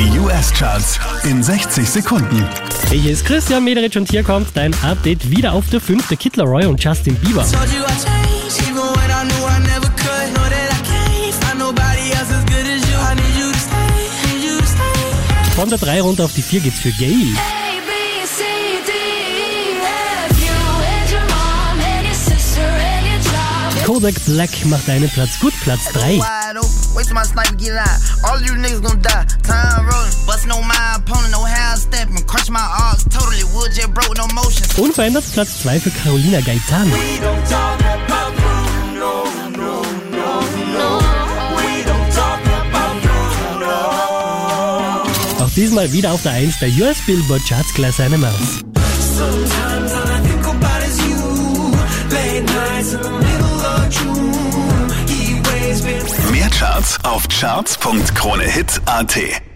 Die US-Charts in 60 Sekunden. Hey, hier ist Christian Mederich und hier kommt dein Update wieder auf der 5. Kid Laroi und Justin Bieber. Von der 3 runter auf die 4 geht's für Gail. Job. Kodak Black macht einen Platz gut, Platz 3. Unverändert Platz 2 für Carolina Gaetan. Auch diesmal wieder auf der 1 der US Billboard Charts waves been Mehr Charts auf charts.kronehit.at.